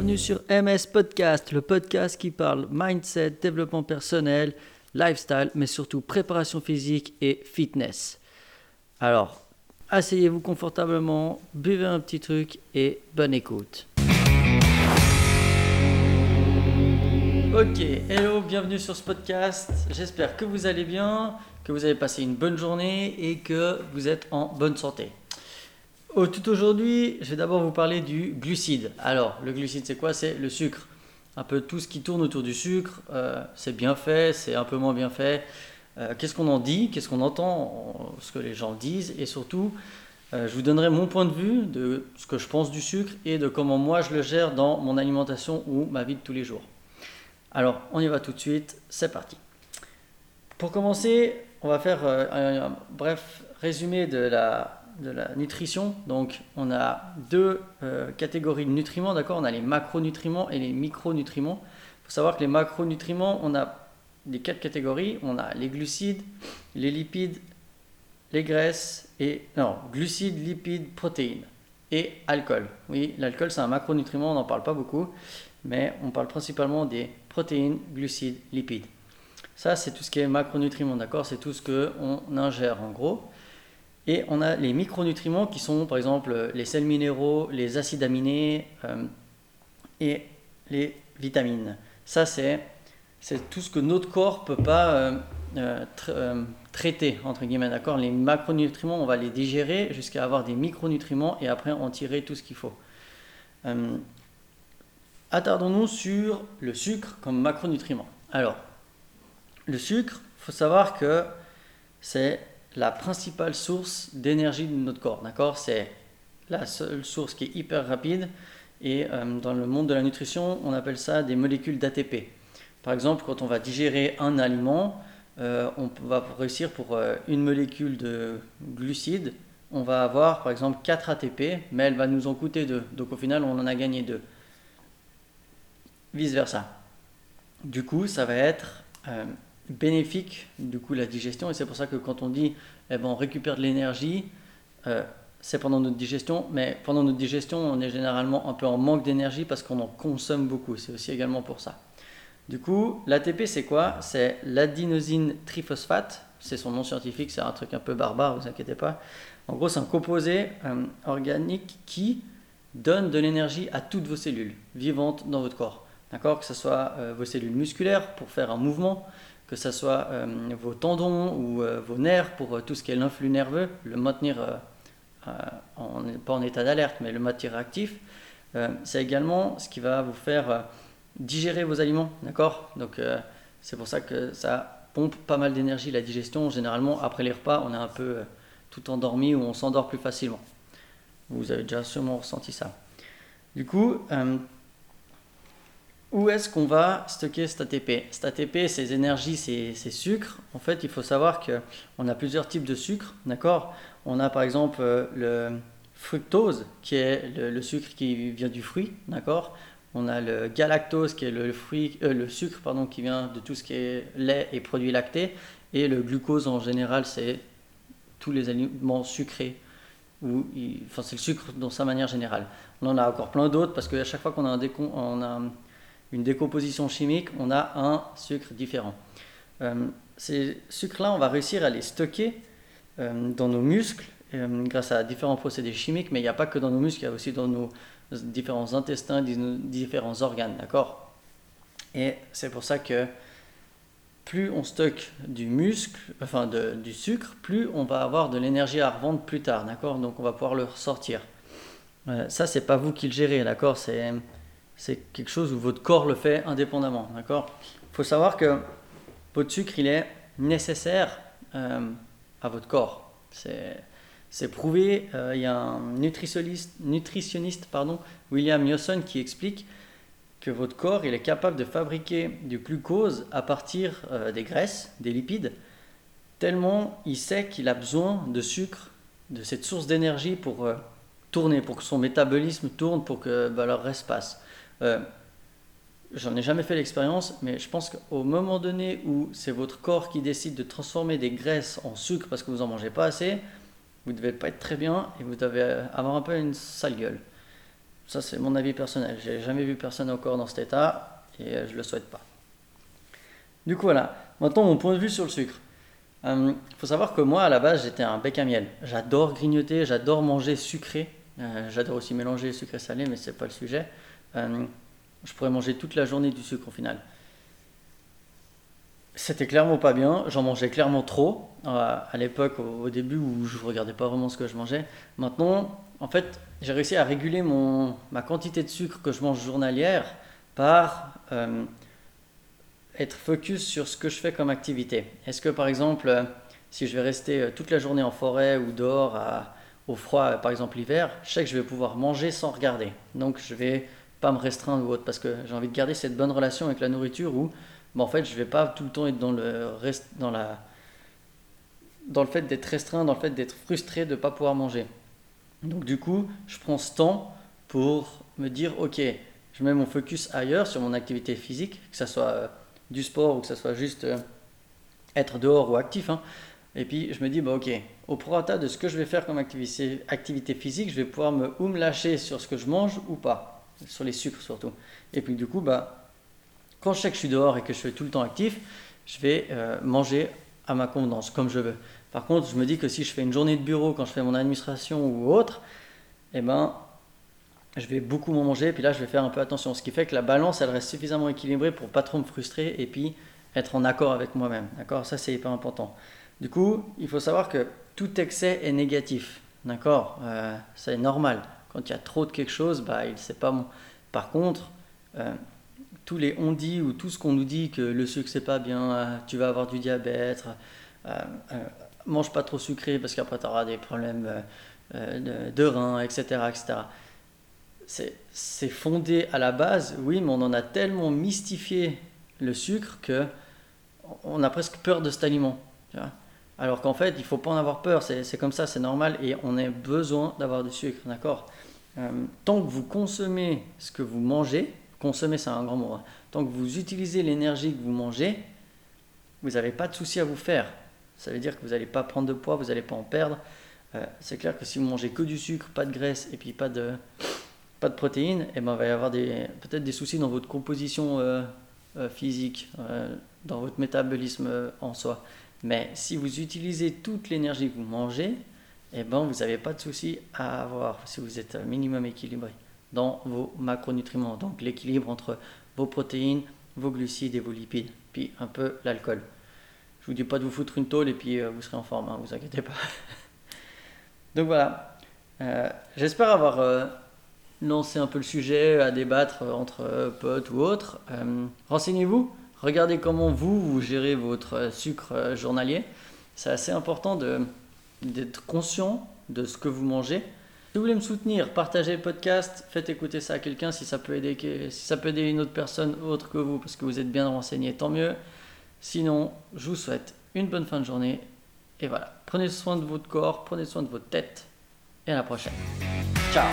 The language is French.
bienvenue sur MS Podcast, le podcast qui parle mindset, développement personnel, lifestyle, mais surtout préparation physique et fitness. Alors, asseyez-vous confortablement, buvez un petit truc et bonne écoute. Ok, hello, bienvenue sur ce podcast. J'espère que vous allez bien, que vous avez passé une bonne journée et que vous êtes en bonne santé. Au tout aujourd'hui, je vais d'abord vous parler du glucide. Alors, le glucide, c'est quoi? C'est le sucre. Un peu tout ce qui tourne autour du sucre, euh, c'est bien fait, c'est un peu moins bien fait. Euh, qu'est-ce qu'on en dit? Qu'est-ce qu'on entend? Ce que les gens disent Et surtout, euh, je vous donnerai mon point de vue de ce que je pense du sucre et de comment moi je le gère dans mon alimentation ou ma vie de tous les jours. Alors, on y va tout de suite, c'est parti. Pour commencer, on va faire un bref résumé de la de la nutrition. Donc, on a deux euh, catégories de nutriments, d'accord? On a les macronutriments et les micronutriments. Il faut savoir que les macronutriments, on a les quatre catégories. On a les glucides, les lipides, les graisses et non, glucides, lipides, protéines et alcool. Oui, l'alcool c'est un macronutriment, on n'en parle pas beaucoup, mais on parle principalement des protéines, glucides, lipides. Ça, c'est tout ce qui est macronutriments, d'accord? C'est tout ce qu'on ingère en gros. Et on a les micronutriments qui sont par exemple les sels minéraux, les acides aminés euh, et les vitamines. Ça, c'est, tout ce que notre corps ne peut pas euh, euh, traiter, entre guillemets. D'accord? Les macronutriments, on va les digérer jusqu'à avoir des micronutriments et après en tirer tout ce qu'il faut. attardons-nous sur le sucre comme macronutriment. Alors, le sucre, il faut savoir que c'est la principale source d'énergie de notre corps. D'accord? C'est la seule source qui est hyper rapide. Et euh, dans le monde de la nutrition, on appelle ça des molécules d'ATP. Par exemple, quand on va digérer un aliment, euh, on va réussir pour euh, une molécule de glucides, on va avoir par exemple 4 ATP, mais elle va nous en coûter 2. Donc au final, on en a gagné 2. Vice versa. Du coup, ça va être bénéfique du coup la digestion. Et c'est pour ça que quand on dit eh ben, on récupère de l'énergie euh, c'est pendant notre digestion. Mais pendant notre digestion on est généralement un peu en manque d'énergie parce qu'on en consomme beaucoup. C'est aussi également pour ça. Du coup l'ATP c'est quoi? C'est l'adenosine triphosphate. C'est son nom scientifique c'est un truc un peu barbare vous inquiétez pas. En gros c'est un composé euh, organique qui donne de l'énergie à toutes vos cellules vivantes dans votre corps. D'accord? Que ce soit euh, vos cellules musculaires pour faire un mouvement que ce soit euh, vos tendons ou euh, vos nerfs pour euh, tout ce qui est l'influx nerveux, le maintenir en, pas en état d'alerte, mais le maintenir actif. c'est également ce qui va vous faire digérer vos aliments, d'accord? Donc c'est pour ça que ça pompe pas mal d'énergie la digestion. Généralement, après les repas, on est un peu tout endormi ou on s'endort plus facilement. Vous avez déjà sûrement ressenti ça. Du coup, où est-ce qu'on va stocker cet ATP Cet ATP, ces énergies, ces, sucres, en fait, il faut savoir qu'on a plusieurs types de sucres, d'accord? On a par exemple euh, le fructose, qui est le, sucre qui vient du fruit, d'accord? On a le galactose, qui est euh, le sucre pardon, qui vient de tout ce qui est lait et produits lactés. Et le glucose, en général, c'est tous les aliments sucrés. Ou, enfin, c'est le sucre dans sa manière générale. On en a encore plein d'autres parce qu'à chaque fois qu'on a un, décon, on a une décomposition chimique, on a un sucre différent. Euh, ces sucres-là, on va réussir à les stocker euh, dans nos muscles euh, grâce à différents procédés chimiques, mais il n'y a pas que dans nos muscles, il y a aussi dans nos différents intestins, différents organes, d'accord? Et c'est pour ça que plus on stocke du muscle, enfin du sucre, plus on va avoir de l'énergie à revendre plus tard, d'accord? Donc on va pouvoir le ressortir. ça, c'est pas vous qui le gérez, d'accord? C'est c'est quelque chose où votre corps le fait indépendamment. D'accord? Il faut savoir que votre sucre, il est nécessaire euh, à votre corps. C'est prouvé. Euh, il y a un nutritionniste, pardon, William Yosson, qui explique que votre corps il est capable de fabriquer du glucose à partir euh, des graisses, des lipides, tellement il sait qu'il a besoin de sucre, de cette source d'énergie pour tourner, pour que son métabolisme tourne, pour que bah, le reste passe. Euh, j'en ai jamais fait l'expérience, mais je pense qu'au moment donné où c'est votre corps qui décide de transformer des graisses en sucre parce que vous en mangez pas assez, vous devez pas être très bien et vous devez avoir un peu une sale gueule. Ça, c'est mon avis personnel. J'ai jamais vu personne encore dans cet état et je le souhaite pas. Du coup, voilà. Maintenant, mon point de vue sur le sucre. Il euh, faut savoir que moi, à la base, j'étais un bec à miel. J'adore grignoter, j'adore manger sucré. Euh, j'adore aussi mélanger sucré salé, mais c'est pas le sujet. Euh, je pourrais manger toute la journée du sucre au final. C'était clairement pas bien, j'en mangeais clairement trop à l'époque, au, début où je regardais pas vraiment ce que je mangeais. Maintenant, en fait, j'ai réussi à réguler mon, ma quantité de sucre que je mange journalière par être focus sur ce que je fais comme activité. Est-ce que par exemple, euh, si je vais rester euh, toute la journée en forêt ou dehors au froid, euh, par exemple l'hiver, je sais que je vais pouvoir manger sans regarder. Donc je vais pas me restreindre ou autre parce que j'ai envie de garder cette bonne relation avec la nourriture où en fait je vais pas tout le temps être dans le reste dans la dans le fait d'être restreint, dans le fait d'être frustré de ne pas pouvoir manger. Donc du coup, je prends ce temps pour me dire ok, je mets mon focus ailleurs sur mon activité physique, que ce soit du sport ou que ce soit juste euh, être dehors ou actif. Hein. Et puis je me dis, bah, ok, au prorata de ce que je vais faire comme activité, activité physique, je vais pouvoir me, ou me lâcher sur ce que je mange ou pas, sur les sucres surtout. Et puis du coup, bah, quand je sais que je suis dehors et que je suis tout le temps actif, je vais euh, manger à ma convenance, comme je veux. Par contre, je me dis que si je fais une journée de bureau, quand je fais mon administration ou autre, eh ben, je vais beaucoup manger, et puis là, je vais faire un peu attention. Ce qui fait que la balance, elle reste suffisamment équilibrée pour pas trop me frustrer et puis être en accord avec moi-même. D'accord? Ça, c'est hyper important. Du coup, il faut savoir que tout excès est négatif. D'accord? Euh, C'est normal. Quand il y a trop de quelque chose, bah, il c'est pas bon. Par contre, euh, tous les on dit ou tout ce qu'on nous dit que le sucre c'est pas bien, euh, tu vas avoir du diabète, mange pas trop sucré parce qu'après tu auras des problèmes de, de reins, etc. etc c'est fondé à la base, oui, mais on en a tellement mystifié le sucre que on a presque peur de cet aliment. Alors qu'en fait, il faut pas en avoir peur, c'est comme ça, c'est normal, et on a besoin d'avoir du sucre, d'accord? Euh, Tant que vous consommez ce que vous mangez, consommer c'est un grand mot, hein, tant que vous utilisez l'énergie que vous mangez, vous n'avez pas de souci à vous faire. Ça veut dire que vous n'allez pas prendre de poids, vous n'allez pas en perdre. Euh, c'est clair que si vous mangez que du sucre, pas de graisse, et puis pas de, pas de protéines, et eh ben, il va y avoir peut-être des soucis dans votre composition euh, physique, euh, dans votre métabolisme en soi. Mais si vous utilisez toute l'énergie que vous mangez, eh ben, vous n'avez pas de soucis à avoir si vous êtes minimum équilibré dans vos macronutriments. Donc l'équilibre entre vos protéines, vos glucides et vos lipides, puis un peu l'alcool. Je vous dis pas de vous foutre une tôle et puis vous serez en forme, hein, vous inquiétez pas. Donc voilà. J'espère avoir lancer un peu le sujet à débattre entre potes ou autres. Euh, renseignez-vous, regardez comment vous, vous gérez votre sucre journalier. C'est assez important d'être conscient de ce que vous mangez. Si vous voulez me soutenir, partagez le podcast, faites écouter ça à quelqu'un si si ça peut aider une autre personne autre que vous parce que vous êtes bien renseigné, tant mieux. Sinon, je vous souhaite une bonne fin de journée et voilà, prenez soin de votre corps, prenez soin de votre tête et à la prochaine. Ciao